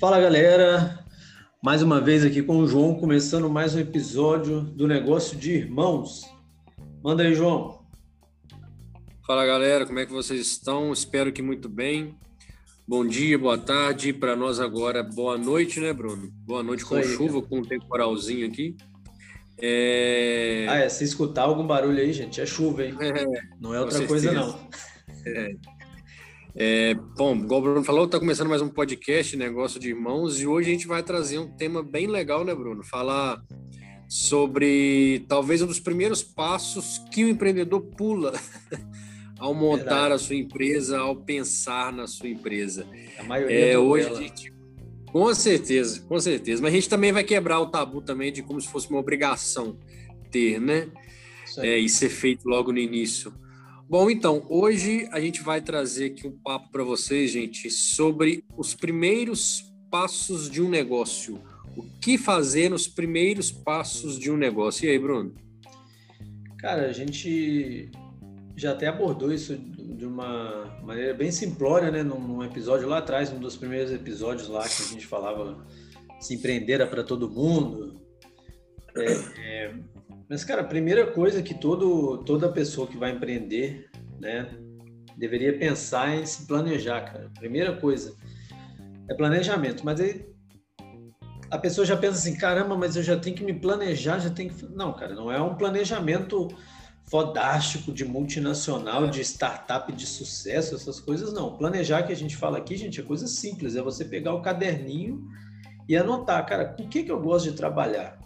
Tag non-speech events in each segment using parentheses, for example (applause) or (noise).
Fala galera, mais uma vez aqui com o João, começando mais um episódio do Negócio de Irmãos. Manda aí, João. Fala galera, como é que vocês estão? Espero que muito bem. Bom dia, boa tarde. Para nós agora, boa noite, né, Bruno? Boa noite com aí, chuva, cara. com um temporalzinho aqui. É... Ah, é, se escutar algum barulho aí, gente, é chuva, hein? (laughs) É, não é outra coisa, não. É. É, bom, igual o Bruno falou, está começando mais um podcast, Negócio de Irmãos, e hoje a gente vai trazer um tema bem legal, né, Bruno? Falar sobre talvez um dos primeiros passos que o empreendedor pula (laughs) ao montar Verdade. a sua empresa, ao pensar na sua empresa. A maioria é, hoje gente, com certeza, com certeza. Mas a gente também vai quebrar o tabu também de como se fosse uma obrigação ter, né? É, e ser feito logo no início. Bom, então, hoje a gente vai trazer aqui um papo para vocês, gente, sobre os primeiros passos de um negócio. O que fazer nos primeiros passos de um negócio? E aí, Bruno? Cara, a gente já até abordou isso de uma maneira bem simplória, né? Num, episódio lá atrás, um dos primeiros episódios lá que a gente falava se empreender para todo mundo. É, mas, cara, a primeira coisa que todo, toda pessoa que vai empreender, né, deveria pensar em se planejar, cara. Primeira coisa é planejamento. Mas aí a pessoa já pensa assim, caramba, mas eu já tenho que me planejar, já tenho que... Não, cara, não é um planejamento fodástico de multinacional, de startup de sucesso, essas coisas não. Planejar que a gente fala aqui, gente, é coisa simples, é você pegar o caderninho e anotar, cara, com o que, que eu gosto de trabalhar?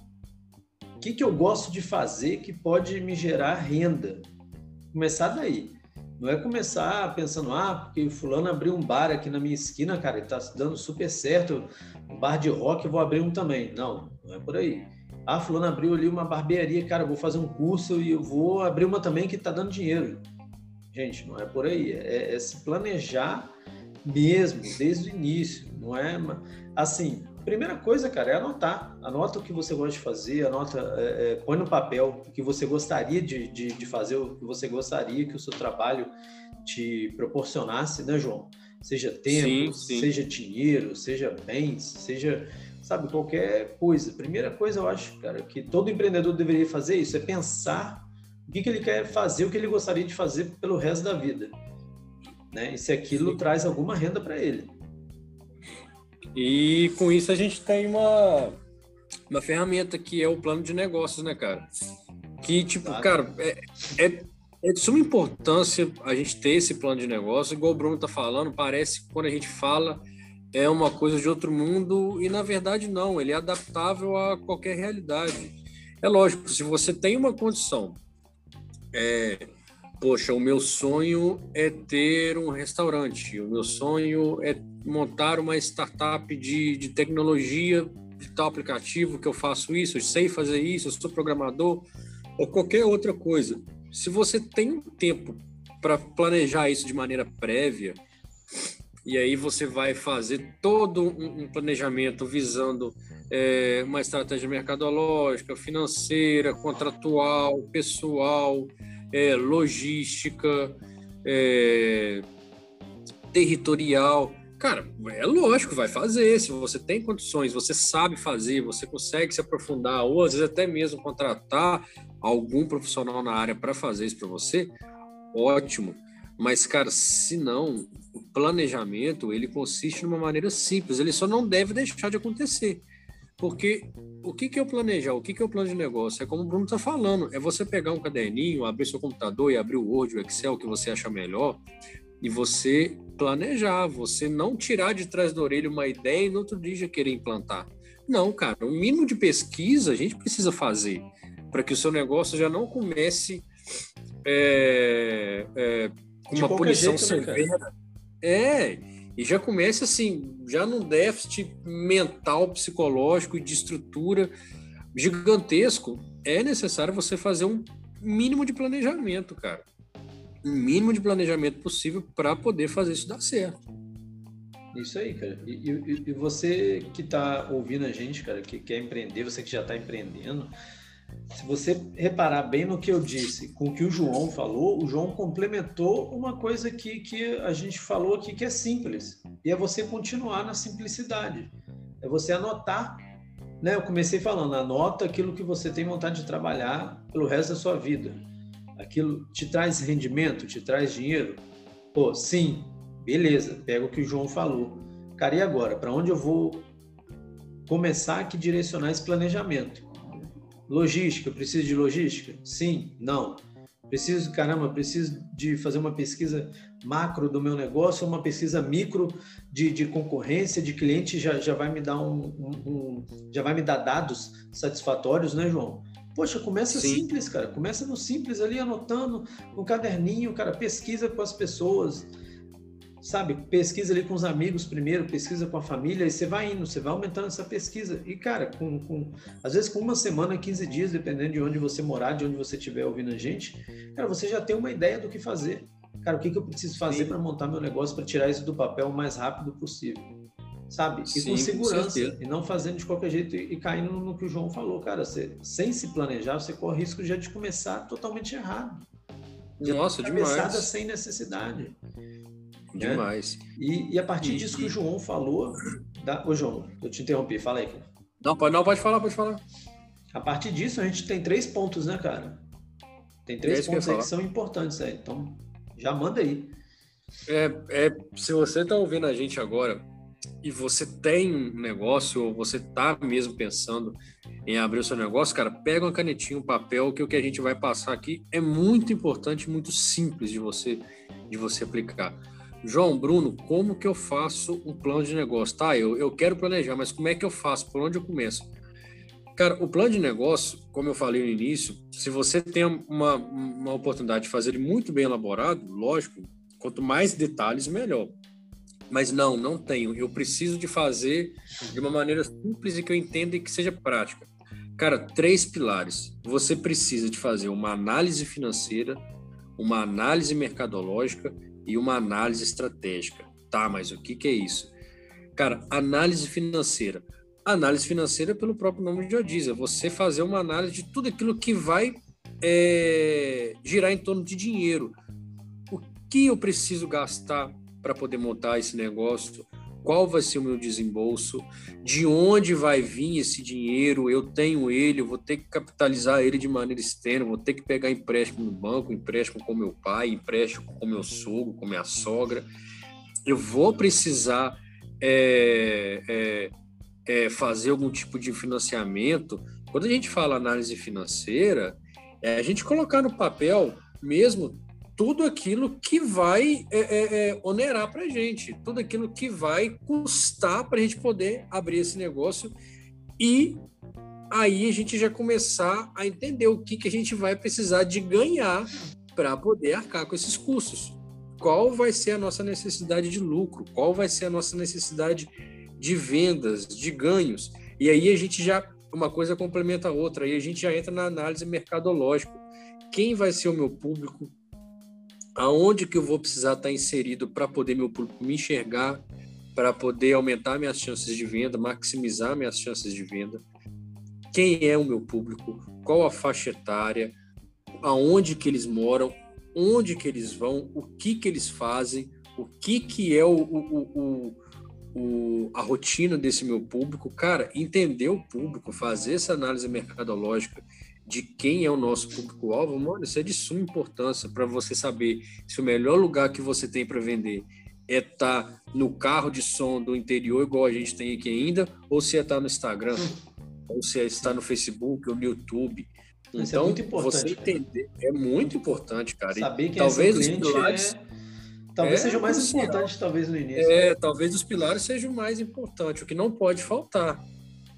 Que, que eu gosto de fazer que pode me gerar renda? Começar daí. Não é começar pensando, ah, porque fulano abriu um bar aqui na minha esquina, cara, ele tá dando super certo, um bar de rock, eu vou abrir um também. Não, não é por aí. Ah, fulano abriu ali uma barbearia, cara, eu vou fazer um curso e eu vou abrir uma também que tá dando dinheiro. Gente, não é por aí. É, é se planejar mesmo, desde o início. Não é assim, Primeira coisa, cara, é anotar. Anota o que você gosta de fazer, anota, é, é, põe no papel o que você gostaria de, de, de, fazer, o que você gostaria que o seu trabalho te proporcionasse, né, João? Seja tempo, sim, sim. seja dinheiro, seja bens, seja, sabe, qualquer coisa. Primeira coisa, eu acho, cara, que todo empreendedor deveria fazer isso, é pensar o que, que ele quer fazer, o que ele gostaria de fazer pelo resto da vida. Né? E se aquilo sim. traz alguma renda para ele. E com isso a gente tem uma, uma ferramenta que é o plano de negócios, né, cara? Que, tipo, cara, é, é, é de suma importância a gente ter esse plano de negócio. Igual o Bruno tá falando, parece que quando a gente fala é uma coisa de outro mundo e, na verdade, não. Ele é adaptável a qualquer realidade. É lógico, se você tem uma condição é, poxa, o meu sonho é ter um restaurante, o meu sonho é montar uma startup de, de tecnologia de tal aplicativo que eu faço isso, eu sei fazer isso, eu sou programador, ou qualquer outra coisa. Se você tem um tempo para planejar isso de maneira prévia, e aí você vai fazer todo um, planejamento visando é, uma estratégia mercadológica, financeira, contratual, pessoal, é, logística, é, territorial. Cara, é lógico, vai fazer. Se você tem condições, você sabe fazer, você consegue se aprofundar, ou às vezes até mesmo contratar algum profissional na área para fazer isso para você, ótimo. Mas, cara, se não, o planejamento ele consiste numa maneira simples, ele só não deve deixar de acontecer. Porque o que, que é o planejar? O que, que é o plano de negócio? É como o Bruno está falando: é você pegar um caderninho, abrir seu computador e abrir o Word, o Excel que você acha melhor, e você planejar, você não tirar de trás da orelha uma ideia e no outro dia já querer implantar. Não, cara, o mínimo de pesquisa a gente precisa fazer para que o seu negócio já não comece é, é, com uma punição jeito, né, severa. Né, é, e já começa assim, já num déficit mental, psicológico e de estrutura gigantesco, é necessário você fazer um mínimo de planejamento, cara. Um mínimo de planejamento possível para poder fazer isso dar certo. Isso aí, cara. E, e, e você que está ouvindo a gente, cara, que quer empreender, você que já está empreendendo, se você reparar bem no que eu disse, com o que o João falou, o João complementou uma coisa que, que a gente falou aqui que é simples, e é você continuar na simplicidade. é você anotar. Né? Eu comecei falando, anota aquilo que você tem vontade de trabalhar pelo resto da sua vida. Aquilo te traz rendimento, te traz dinheiro? Pô, sim, beleza, pega o que o João falou. Cara, e agora? Para onde eu vou começar a direcionar esse planejamento? Logística, preciso de logística? Sim, não. Preciso, caramba, preciso de fazer uma pesquisa macro do meu negócio, uma pesquisa micro de, de concorrência, de cliente, já, já vai me dar um, um, um, já vai me dar dados satisfatórios, né, João? Poxa, começa Sim. simples, cara. Começa no simples ali, anotando no caderninho, cara, pesquisa com as pessoas sabe, pesquisa ali com os amigos primeiro, pesquisa com a família, e você vai indo, você vai aumentando essa pesquisa. E, cara, com, com às vezes com uma semana, 15 dias, dependendo de onde você morar, de onde você estiver ouvindo a gente, cara, você já tem uma ideia do que fazer. Cara, o que, que eu preciso fazer para montar meu negócio, para tirar isso do papel o mais rápido possível? Sabe? E Sim, com segurança, com e não fazendo de qualquer jeito e, e caindo no que o João falou, cara, você, sem se planejar, você corre risco já de começar totalmente errado. De Nossa, demais. sem necessidade. Né? Demais. Né? E, e, a partir e, disso que o João falou. Da... Ô, João, eu te interrompi, fala aí. Cara. Não, pode, não, pode falar, pode falar. A partir disso, a gente tem três pontos, né, cara? Tem três é pontos que aí que são importantes aí. Então, já manda aí. É, é, se você está ouvindo a gente agora e você tem um negócio ou você está mesmo pensando em abrir o seu negócio, cara, pega uma canetinha, um papel, que o que a gente vai passar aqui é muito importante, muito simples de você de você aplicar. João, Bruno, como que eu faço um plano de negócio? Tá, eu, eu quero planejar, mas como é que eu faço? Por onde eu começo? Cara, o plano de negócio, como eu falei no início, se você tem uma, uma oportunidade de fazer ele muito bem elaborado, lógico, quanto mais detalhes, melhor. Mas não, não tenho. Eu preciso de fazer de uma maneira simples e que eu entenda e que seja prática. Cara, três pilares. Você precisa de fazer uma análise financeira, uma análise mercadológica e uma análise estratégica. Tá, mas o que, que é isso? Cara, análise financeira. Análise financeira, pelo próprio nome já diz, é você fazer uma análise de tudo aquilo que vai é, girar em torno de dinheiro. O que eu preciso gastar para poder montar esse negócio? Qual vai ser o meu desembolso, de onde vai vir esse dinheiro, eu tenho ele, eu vou ter que capitalizar ele de maneira externa, vou ter que pegar empréstimo no banco, empréstimo com meu pai, empréstimo com meu sogro, com minha sogra, eu vou precisar é, é, é, fazer algum tipo de financiamento. Quando a gente fala análise financeira, é a gente colocar no papel mesmo tudo aquilo que vai é, é, é onerar para a gente, tudo aquilo que vai custar para a gente poder abrir esse negócio e aí a gente já começar a entender o que, que a gente vai precisar de ganhar para poder arcar com esses custos. Qual vai ser a nossa necessidade de lucro? Qual vai ser a nossa necessidade de vendas, de ganhos? E aí a gente já uma coisa complementa a outra, aí a gente já entra na análise mercadológica. Quem vai ser o meu público? Aonde que eu vou precisar estar inserido para poder meu público me enxergar, para poder aumentar minhas chances de venda, maximizar minhas chances de venda. Quem é o meu público? Qual a faixa etária? Aonde que eles moram? Onde que eles vão? O que que eles fazem? O que que é o, o, o, o a rotina desse meu público? Cara, entender o público, fazer essa análise mercadológica de quem é o nosso público-alvo, mano, isso é de suma importância para você saber se o melhor lugar que você tem para vender é estar tá no carro de som do interior, igual a gente tem aqui ainda, ou se é estar tá no Instagram, ou se é estar no Facebook ou no YouTube. Isso é então, é muito importante, você entender é muito importante, cara. Saber que talvez os pilares, é... Talvez é seja o mais crucial. importante, talvez, no início. É, talvez os pilares sejam o mais importante, o que não pode faltar.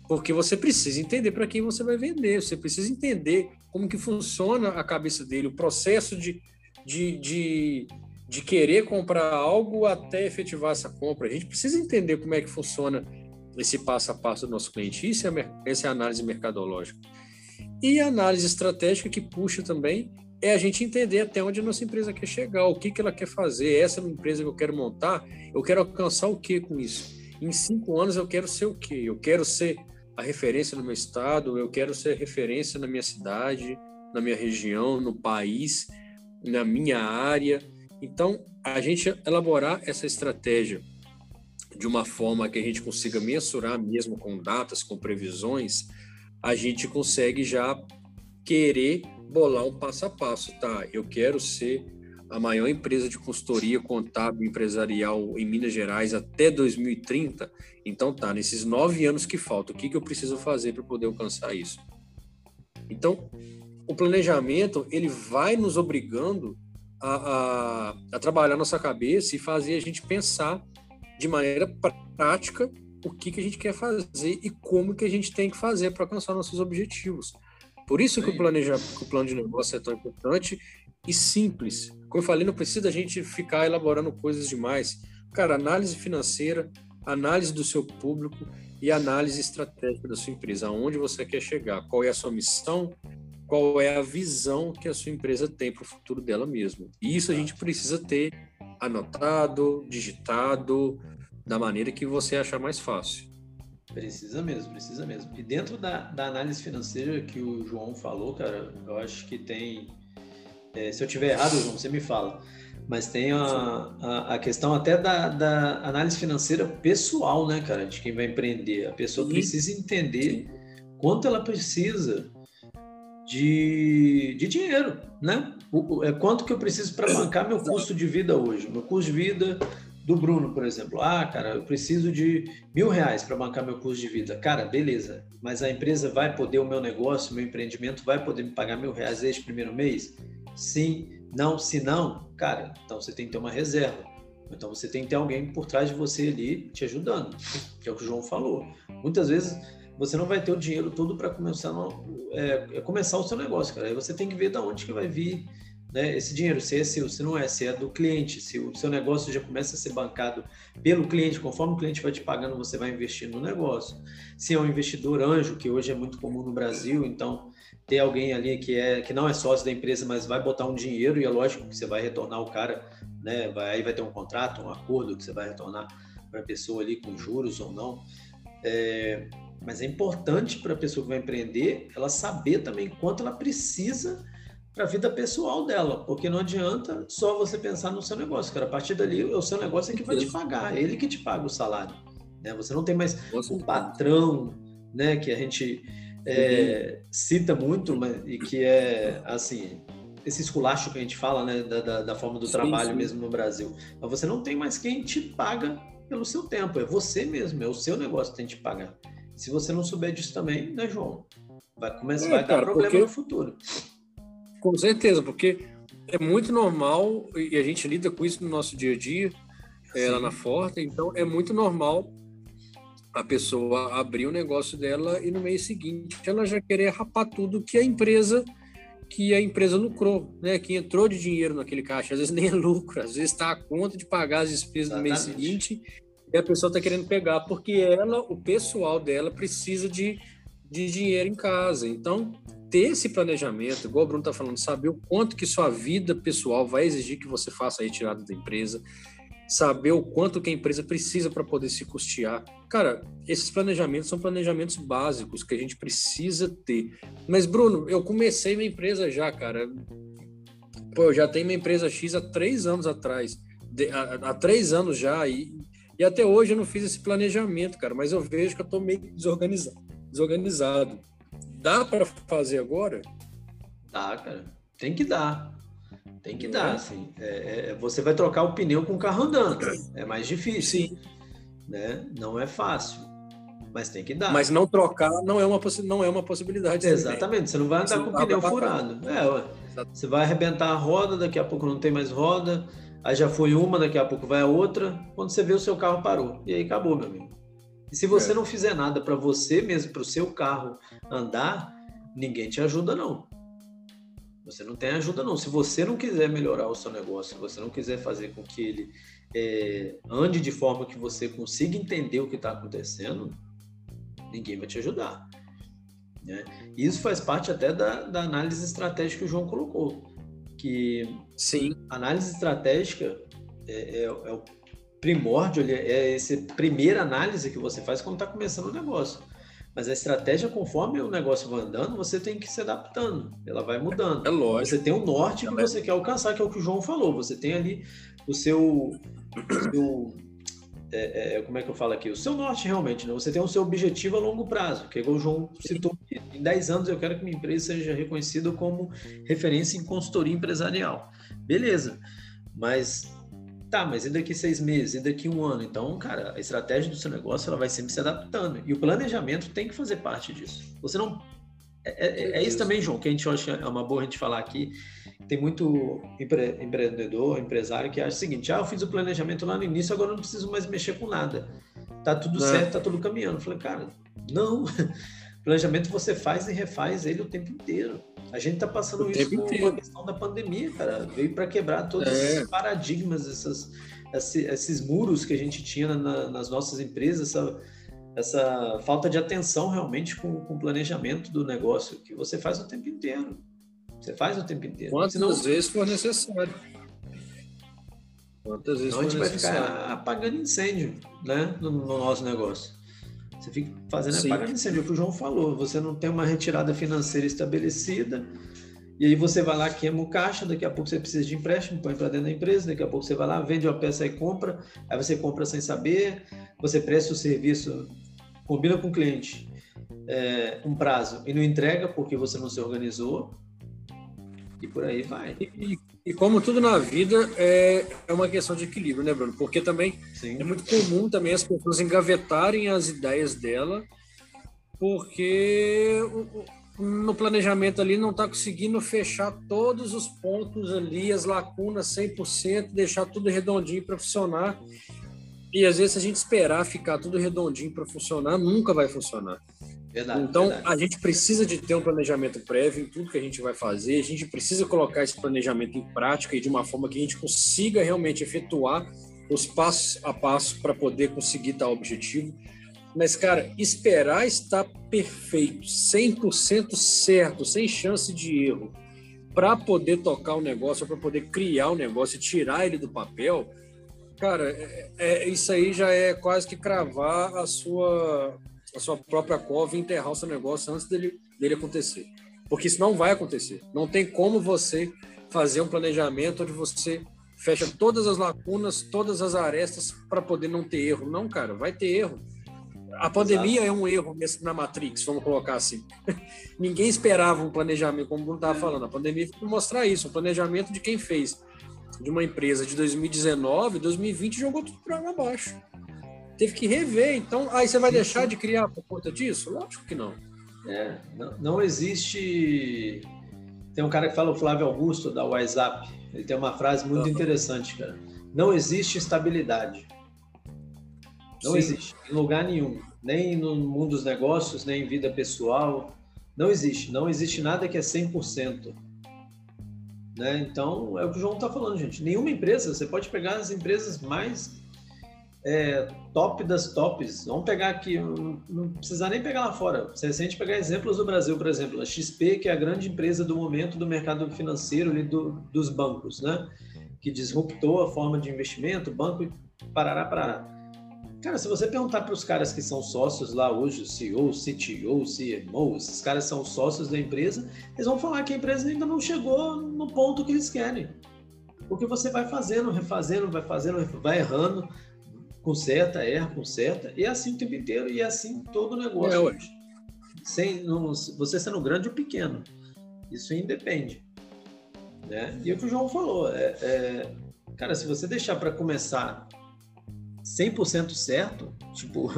Porque você precisa entender para quem você vai vender, você precisa entender como que funciona a cabeça dele, o processo de, de, de, de querer comprar algo até efetivar essa compra. A gente precisa entender como é que funciona esse passo a passo do nosso cliente. Isso é, essa é a análise mercadológica. E a análise estratégica que puxa também é a gente entender até onde a nossa empresa quer chegar, o que, que ela quer fazer. Essa é empresa que eu quero montar, eu quero alcançar o que com isso? Em cinco anos eu quero ser o quê? Eu quero ser a referência no meu estado, eu quero ser referência na minha cidade, na minha região, no país, na minha área. Então, a gente elaborar essa estratégia de uma forma que a gente consiga mensurar mesmo com datas, com previsões, a gente consegue já querer bolar um passo a passo, tá? Eu quero ser a maior empresa de consultoria contábil empresarial em Minas Gerais até 2030. Então tá, nesses nove anos que faltam, o que, que eu preciso fazer para poder alcançar isso? Então, o planejamento ele vai nos obrigando a, a, a trabalhar nossa cabeça e fazer a gente pensar de maneira prática o que, que a gente quer fazer e como que a gente tem que fazer para alcançar nossos objetivos. Por isso que o, planeja, que o plano de negócio é tão importante e simples. Como eu falei, não precisa a gente ficar elaborando coisas demais. Cara, análise financeira, análise do seu público e análise estratégica da sua empresa. Aonde você quer chegar? Qual é a sua missão? Qual é a visão que a sua empresa tem para o futuro dela mesma? E isso a gente precisa ter anotado, digitado, da maneira que você achar mais fácil. Precisa mesmo, precisa mesmo. E dentro da, da análise financeira que o João falou, cara, eu acho que tem. É, se eu tiver errado, João, você me fala. Mas tem a, a, a questão até da, da, análise financeira pessoal, né, cara, de quem vai empreender. A pessoa Sim. precisa entender quanto ela precisa de, de dinheiro, né? O, é quanto que eu preciso para bancar meu custo de vida hoje. Meu custo de vida do Bruno, por exemplo. Ah, cara, eu preciso de mil reais para bancar meu custo de vida. Cara, beleza. Mas a empresa vai poder, o meu negócio, meu empreendimento vai poder me pagar mil reais este primeiro mês? Sim, não, se não, cara, então você tem que ter uma reserva. Então você tem que ter alguém por trás de você ali te ajudando, que é o que o João falou. Muitas vezes você não vai ter o dinheiro todo para começar, é, começar o seu negócio, cara. Aí você tem que ver de onde que vai vir né, esse dinheiro, se é seu, se não é, se é do cliente, se o seu negócio já começa a ser bancado pelo cliente, conforme o cliente vai te pagando, você vai investir no negócio. Se é um investidor anjo, que hoje é muito comum no Brasil, então ter alguém ali que é que não é sócio da empresa, mas vai botar um dinheiro e é lógico que você vai retornar o cara, né? Vai, aí vai ter um contrato, um acordo que você vai retornar para a pessoa ali com juros ou não. É, mas é importante para a pessoa que vai empreender ela saber também quanto ela precisa para a vida pessoal dela, porque não adianta só você pensar no seu negócio, cara. A partir dali, o seu negócio é que vai te pagar, é ele que te paga o salário. Né? Você não tem mais um patrão, né? Que a gente é, cita muito, mas, e que é assim esse esculacho que a gente fala, né, da, da, da forma do sim, trabalho sim. mesmo no Brasil. Mas você não tem mais quem te paga pelo seu tempo, é você mesmo, é o seu negócio que tem que te pagar. Se você não souber disso também, né, João? Vai começar, é, vai cara, dar problema porque... no futuro. Com certeza, porque é muito normal e a gente lida com isso no nosso dia a dia, é, lá na Forte, então é muito normal a pessoa abrir o negócio dela e no mês seguinte ela já querer rapar tudo que a empresa que a empresa lucrou, né? Que entrou de dinheiro naquele caixa, às vezes nem é lucro, às vezes está a conta de pagar as despesas no mês seguinte e a pessoa está querendo pegar porque ela, o pessoal dela precisa de, de dinheiro em casa. Então, ter esse planejamento, igual o Bruno está falando, saber o quanto que sua vida pessoal vai exigir que você faça a retirada da empresa, saber o quanto que a empresa precisa para poder se custear. Cara, esses planejamentos são planejamentos básicos que a gente precisa ter. Mas, Bruno, eu comecei minha empresa já, cara. Pô, eu já tenho minha empresa X há três anos atrás. De, há, há, três anos já. E, e até hoje eu não fiz esse planejamento, cara. Mas eu vejo que eu estou meio desorganizado. desorganizado. Dá para fazer agora? Dá, cara. Tem que dar. Tem que dar, assim. É, é, você vai trocar o pneu com o carro andando. É mais difícil. Sim. Né? Não é fácil. Mas tem que dar. Mas não trocar não é uma, não é uma possibilidade. Exatamente. Também. Você não vai andar você com o pneu furado. É, ué. Você vai arrebentar a roda, daqui a pouco não tem mais roda. Aí já foi uma, daqui a pouco vai a outra. Quando você vê, o seu carro parou. E aí acabou, meu amigo. E se você é. não fizer nada para você mesmo, para o seu carro andar, ninguém te ajuda não. Você não tem ajuda não. Se você não quiser melhorar o seu negócio, se você não quiser fazer com que ele é, ande de forma que você consiga entender o que está acontecendo, ninguém vai te ajudar. Né? Isso faz parte até da, da análise estratégica que o João colocou. Que Sim. análise estratégica é, é, é o primórdio, é essa primeira análise que você faz quando está começando o negócio. Mas a estratégia, conforme o negócio vai andando, você tem que se adaptando. Ela vai mudando. É lógico. Você tem um norte que você quer alcançar, que é o que o João falou. Você tem ali o seu, o seu é, é, como é que eu falo aqui? O seu norte realmente, né? Você tem o seu objetivo a longo prazo, que é igual o João citou. Em 10 anos eu quero que minha empresa seja reconhecida como referência em consultoria empresarial. Beleza. Mas tá, mas e daqui seis meses, e daqui um ano? Então, cara, a estratégia do seu negócio ela vai sempre se adaptando. E o planejamento tem que fazer parte disso. Você não. É, é, é isso também, João, que a gente acha é uma boa a gente falar aqui. Tem muito empre, empreendedor, empresário que acha o seguinte: ah, eu fiz o planejamento lá no início, agora não preciso mais mexer com nada. Tá tudo não. certo, tá tudo caminhando. Eu falei, cara, não. (laughs) planejamento você faz e refaz ele o tempo inteiro. A gente está passando o isso com a questão da pandemia, cara. Veio para quebrar todos é. esses paradigmas, essas, esses, muros que a gente tinha na, nas nossas empresas, essa, essa falta de atenção realmente com, com o planejamento do negócio, que você faz o tempo inteiro. Você faz o tempo inteiro. Quantas Senão, vezes for necessário. Quantas vezes for necessário. a gente vai ficar apagando incêndio né, no, no nosso negócio. Você fica fazendo Sim. apagando incêndio, é o que o João falou. Você não tem uma retirada financeira estabelecida, e aí você vai lá, queima o caixa, daqui a pouco você precisa de empréstimo, põe para dentro da empresa, daqui a pouco você vai lá, vende uma peça e compra, aí você compra sem saber, você presta o serviço, combina com o cliente é, um prazo e não entrega porque você não se organizou, e por aí vai. E, e como tudo na vida, é, é uma questão de equilíbrio, né, Bruno? Porque também Sim. é muito comum também as pessoas engavetarem as ideias dela, porque no planejamento ali não está conseguindo fechar todos os pontos ali, as lacunas 100%, deixar tudo redondinho para funcionar. E às vezes, se a gente esperar ficar tudo redondinho para funcionar, nunca vai funcionar. Verdade, então, verdade. a gente precisa de ter um planejamento prévio em tudo que a gente vai fazer, a gente precisa colocar esse planejamento em prática e de uma forma que a gente consiga realmente efetuar os passos a passo para poder conseguir tal objetivo. Mas, cara, esperar estar perfeito, 100% certo, sem chance de erro, para poder tocar o negócio, para poder criar o negócio e tirar ele do papel, cara, é, é, isso aí já é quase que cravar a sua a sua própria cova e enterrar o seu negócio antes dele, dele acontecer. Porque isso não vai acontecer. Não tem como você fazer um planejamento onde você fecha todas as lacunas, todas as arestas para poder não ter erro. Não, cara, vai ter erro. A pandemia Exato. é um erro na Matrix, vamos colocar assim. (laughs) Ninguém esperava um planejamento, como o Bruno estava falando. A pandemia foi mostrar isso, um planejamento de quem fez de uma empresa de 2019, 2020 jogou tudo para água abaixo teve que rever. Então, aí você vai deixar de criar por conta disso? Lógico que não. É, não, não, existe. Tem um cara que fala, o Flávio Augusto, da WhatsApp. Ele tem uma frase muito uhum. interessante, cara. Não existe estabilidade. Não Sim. existe, em lugar nenhum. Nem no mundo dos negócios, nem em vida pessoal. Não existe. Não existe nada que é 100%. Né? Então, é o que o João está falando, gente. Nenhuma empresa, você pode pegar as empresas mais é, top das tops. Vamos pegar aqui, não, não precisa nem pegar lá fora. Se a gente pegar exemplos do Brasil, por exemplo, a XP, que é a grande empresa do momento do mercado financeiro ali do, dos bancos, né? Que disruptou a forma de investimento, banco e parará, parará. Cara, se você perguntar para os caras que são sócios lá hoje, CEO, CTO, CMO, esses caras são sócios da empresa, eles vão falar que a empresa ainda não chegou no ponto que eles querem. Porque você vai fazendo, refazendo, vai fazendo, vai errando, conserta, erra, conserta, e é assim o tempo inteiro, e é assim todo o negócio. É hoje. Sem, não, você sendo grande ou pequeno. Isso independe. Né? E é o que o João falou, é, é cara, se você deixar para começar 100% certo, tipo,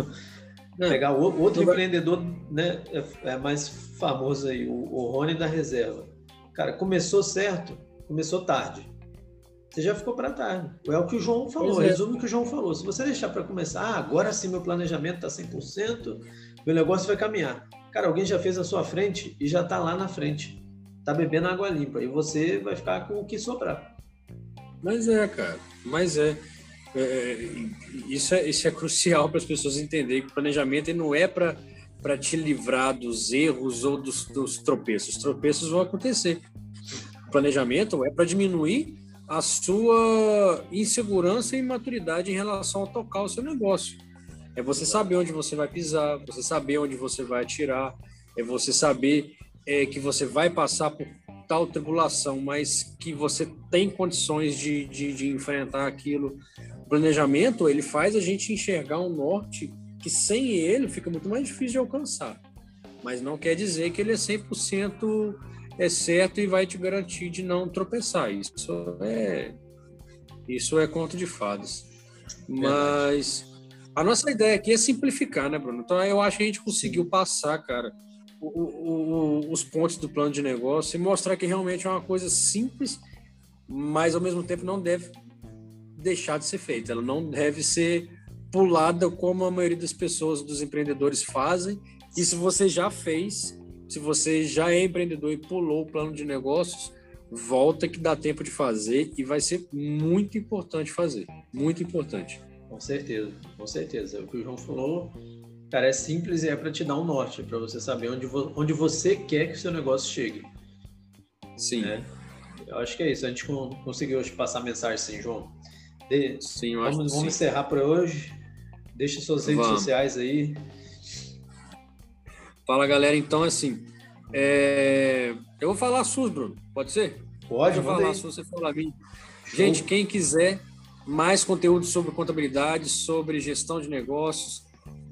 não, (laughs) pegar o, outro empreendedor né, é, é, mais famoso aí, o, o Rony da Reserva. Cara, começou certo, começou tarde você já ficou para trás. É o que o João falou, é. resume o que o João falou. Se você deixar para começar, ah, agora sim meu planejamento está 100%, meu negócio vai caminhar. Cara, alguém já fez a sua frente e já está lá na frente. Está bebendo água limpa e você vai ficar com o que sobrar. Mas é, cara, mas é. é, é isso, é isso é crucial para as pessoas entenderem que o planejamento não é para para te livrar dos erros ou dos, dos tropeços. Os tropeços vão acontecer. O planejamento é para diminuir a sua insegurança e imaturidade em relação a tocar o seu negócio. É você saber onde você vai pisar, você saber onde você vai atirar, é você saber é, que você vai passar por tal tribulação, mas que você tem condições de, de, de enfrentar aquilo. O planejamento, ele faz a gente enxergar um norte que sem ele fica muito mais difícil de alcançar. Mas não quer dizer que ele é 100% é certo e vai te garantir de não tropeçar. Isso é isso é conto de fadas. Mas a nossa ideia aqui é simplificar, né, Bruno? Então eu acho que a gente conseguiu passar, cara, o, o, os pontos do plano de negócio e mostrar que realmente é uma coisa simples, mas ao mesmo tempo não deve deixar de ser feita. Ela não deve ser pulada como a maioria das pessoas, dos empreendedores fazem. E se você já fez, se você já é empreendedor e pulou o plano de negócios, volta que dá tempo de fazer e vai ser muito importante fazer. Muito importante. Com certeza, com certeza. O que o João falou, cara, é simples e é para te dar um norte, para você saber onde, vo onde você quer que o seu negócio chegue. Sim. Né? Eu acho que é isso. A gente conseguiu hoje passar a mensagem sim, João. De... Sim, eu vamos, acho vamos sim. encerrar por hoje. Deixa suas redes vamos. sociais aí. Fala, galera. Então, assim, é... eu vou falar SUS, Bruno. Pode ser? Pode, Pode falar SUS, você falar a mim. Gente, quem quiser mais conteúdo sobre contabilidade, sobre gestão de negócios,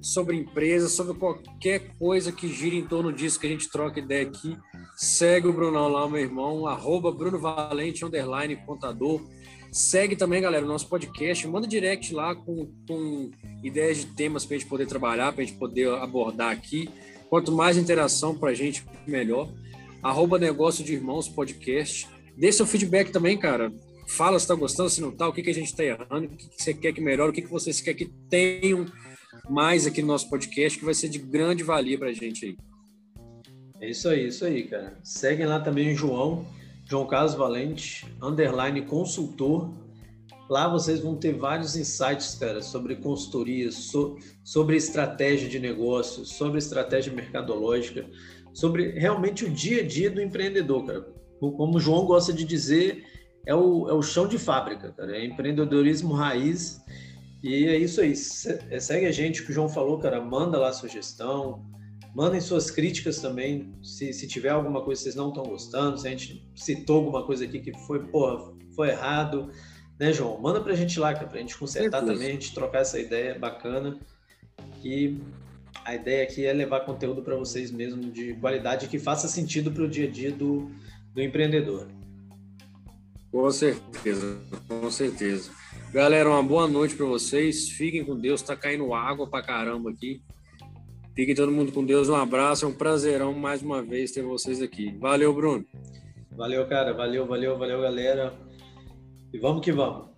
sobre empresas, sobre qualquer coisa que gira em torno disso que a gente troca ideia aqui, segue o Brunão lá, meu irmão, arroba Bruno Valente, underline, contador. Segue também, galera, o nosso podcast. Manda direct lá com, com ideias de temas para a gente poder trabalhar, para a gente poder abordar aqui. Quanto mais interação para a gente, melhor. Arroba Negócio de Irmãos Podcast. Dê seu feedback também, cara fala se está gostando, se não está, o que, que a gente está errando, o que, que, você quer que melhore, o que, que vocês querem que tenham mais aqui no nosso podcast, que vai ser de grande valia para a gente aí. É isso aí, isso aí, cara. Seguem lá também o João, João Carlos Valente, underline consultor. Lá vocês vão ter vários insights, cara, sobre consultoria, so, sobre estratégia de negócio, sobre estratégia mercadológica, sobre realmente o dia a dia do empreendedor, cara. Como o João gosta de dizer, é o, é o chão de fábrica, cara. É empreendedorismo raiz. E é isso aí. É, segue a gente, que o João falou, cara. Manda lá sugestão. Mandem suas críticas também. Se, se tiver alguma coisa que vocês não estão gostando, se a gente citou alguma coisa aqui que foi, porra, foi errado. Né, João? Manda pra gente lá, cara, pra gente consertar também, a gente trocar essa ideia bacana. E a ideia aqui é levar conteúdo para vocês mesmo de qualidade que faça sentido para o dia a dia do, do empreendedor. Com certeza, com certeza. Galera, uma boa noite para vocês. Fiquem com Deus. Tá caindo água pra caramba aqui. Fiquem todo mundo com Deus. Um abraço. É um prazerão mais uma vez ter vocês aqui. Valeu, Bruno. Valeu, cara. Valeu, valeu, valeu, galera. E vamos que vamos.